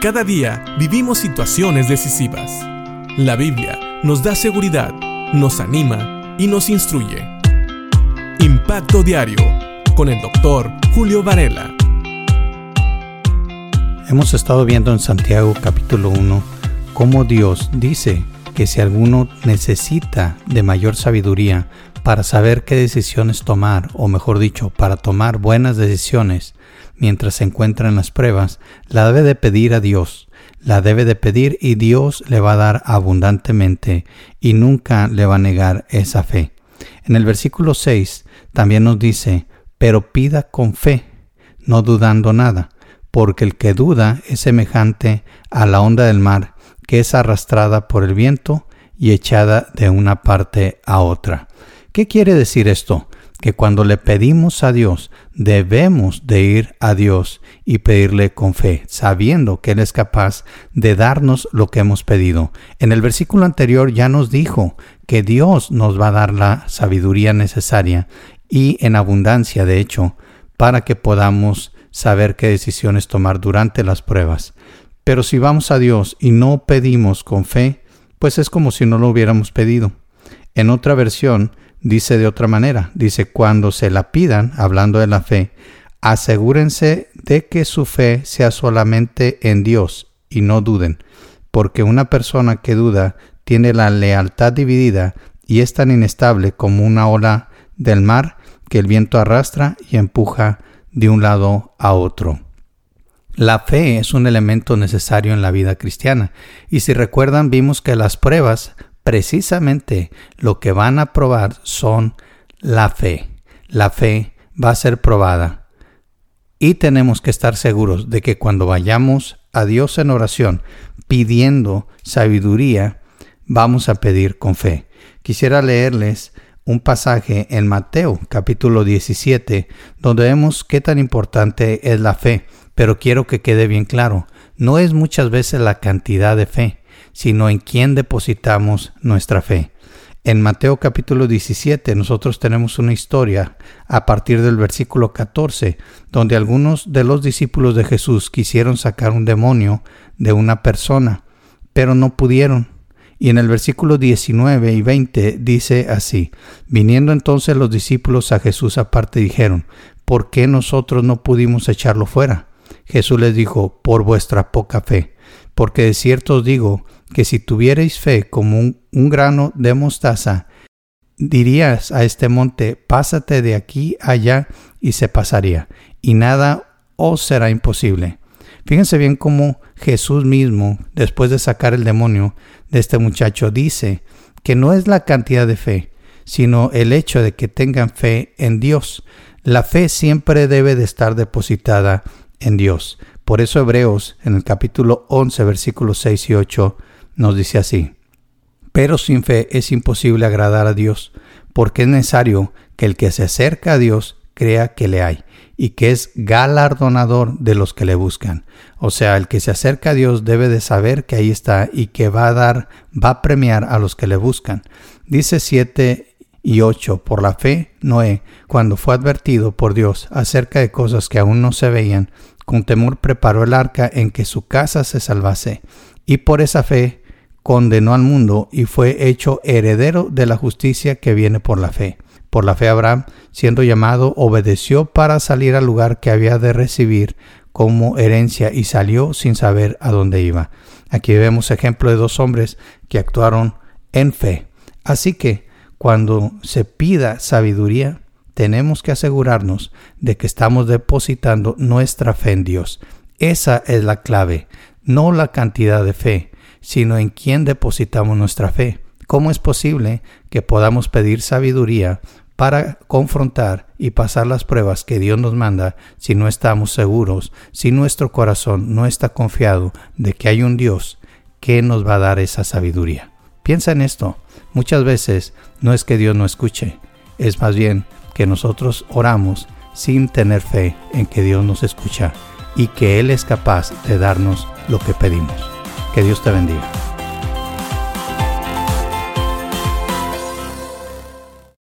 Cada día vivimos situaciones decisivas. La Biblia nos da seguridad, nos anima y nos instruye. Impacto Diario con el doctor Julio Varela. Hemos estado viendo en Santiago capítulo 1 cómo Dios dice que si alguno necesita de mayor sabiduría para saber qué decisiones tomar, o mejor dicho, para tomar buenas decisiones mientras se encuentra en las pruebas, la debe de pedir a Dios, la debe de pedir y Dios le va a dar abundantemente y nunca le va a negar esa fe. En el versículo 6 también nos dice, pero pida con fe, no dudando nada, porque el que duda es semejante a la onda del mar, que es arrastrada por el viento y echada de una parte a otra. ¿Qué quiere decir esto? Que cuando le pedimos a Dios, debemos de ir a Dios y pedirle con fe, sabiendo que Él es capaz de darnos lo que hemos pedido. En el versículo anterior ya nos dijo que Dios nos va a dar la sabiduría necesaria y en abundancia, de hecho, para que podamos saber qué decisiones tomar durante las pruebas. Pero si vamos a Dios y no pedimos con fe, pues es como si no lo hubiéramos pedido. En otra versión dice de otra manera, dice cuando se la pidan, hablando de la fe, asegúrense de que su fe sea solamente en Dios y no duden, porque una persona que duda tiene la lealtad dividida y es tan inestable como una ola del mar que el viento arrastra y empuja de un lado a otro. La fe es un elemento necesario en la vida cristiana y si recuerdan vimos que las pruebas precisamente lo que van a probar son la fe. La fe va a ser probada y tenemos que estar seguros de que cuando vayamos a Dios en oración pidiendo sabiduría, vamos a pedir con fe. Quisiera leerles un pasaje en Mateo capítulo 17 donde vemos qué tan importante es la fe pero quiero que quede bien claro, no es muchas veces la cantidad de fe, sino en quién depositamos nuestra fe. En Mateo capítulo 17 nosotros tenemos una historia a partir del versículo 14, donde algunos de los discípulos de Jesús quisieron sacar un demonio de una persona, pero no pudieron. Y en el versículo 19 y 20 dice así, viniendo entonces los discípulos a Jesús aparte dijeron, ¿por qué nosotros no pudimos echarlo fuera? Jesús les dijo, por vuestra poca fe, porque de cierto os digo que si tuvierais fe como un, grano de mostaza, dirías a este monte, pásate de aquí allá y se pasaría, y nada os será imposible. Fíjense bien cómo Jesús mismo, después de sacar el demonio de este muchacho, dice que no es la cantidad de fe, sino el hecho de que tengan fe en Dios. La fe siempre debe de estar depositada en Dios. Por eso Hebreos en el capítulo 11 versículos 6 y 8 nos dice así, pero sin fe es imposible agradar a Dios, porque es necesario que el que se acerca a Dios crea que le hay y que es galardonador de los que le buscan. O sea, el que se acerca a Dios debe de saber que ahí está y que va a dar, va a premiar a los que le buscan. Dice 7 y 8. Por la fe, Noé, cuando fue advertido por Dios acerca de cosas que aún no se veían, con temor preparó el arca en que su casa se salvase, y por esa fe condenó al mundo y fue hecho heredero de la justicia que viene por la fe. Por la fe Abraham, siendo llamado, obedeció para salir al lugar que había de recibir como herencia y salió sin saber a dónde iba. Aquí vemos ejemplo de dos hombres que actuaron en fe. Así que cuando se pida sabiduría, tenemos que asegurarnos de que estamos depositando nuestra fe en Dios. Esa es la clave, no la cantidad de fe, sino en quién depositamos nuestra fe. ¿Cómo es posible que podamos pedir sabiduría para confrontar y pasar las pruebas que Dios nos manda si no estamos seguros, si nuestro corazón no está confiado de que hay un Dios que nos va a dar esa sabiduría? Piensa en esto. Muchas veces no es que Dios no escuche, es más bien que nosotros oramos sin tener fe en que Dios nos escucha y que Él es capaz de darnos lo que pedimos. Que Dios te bendiga.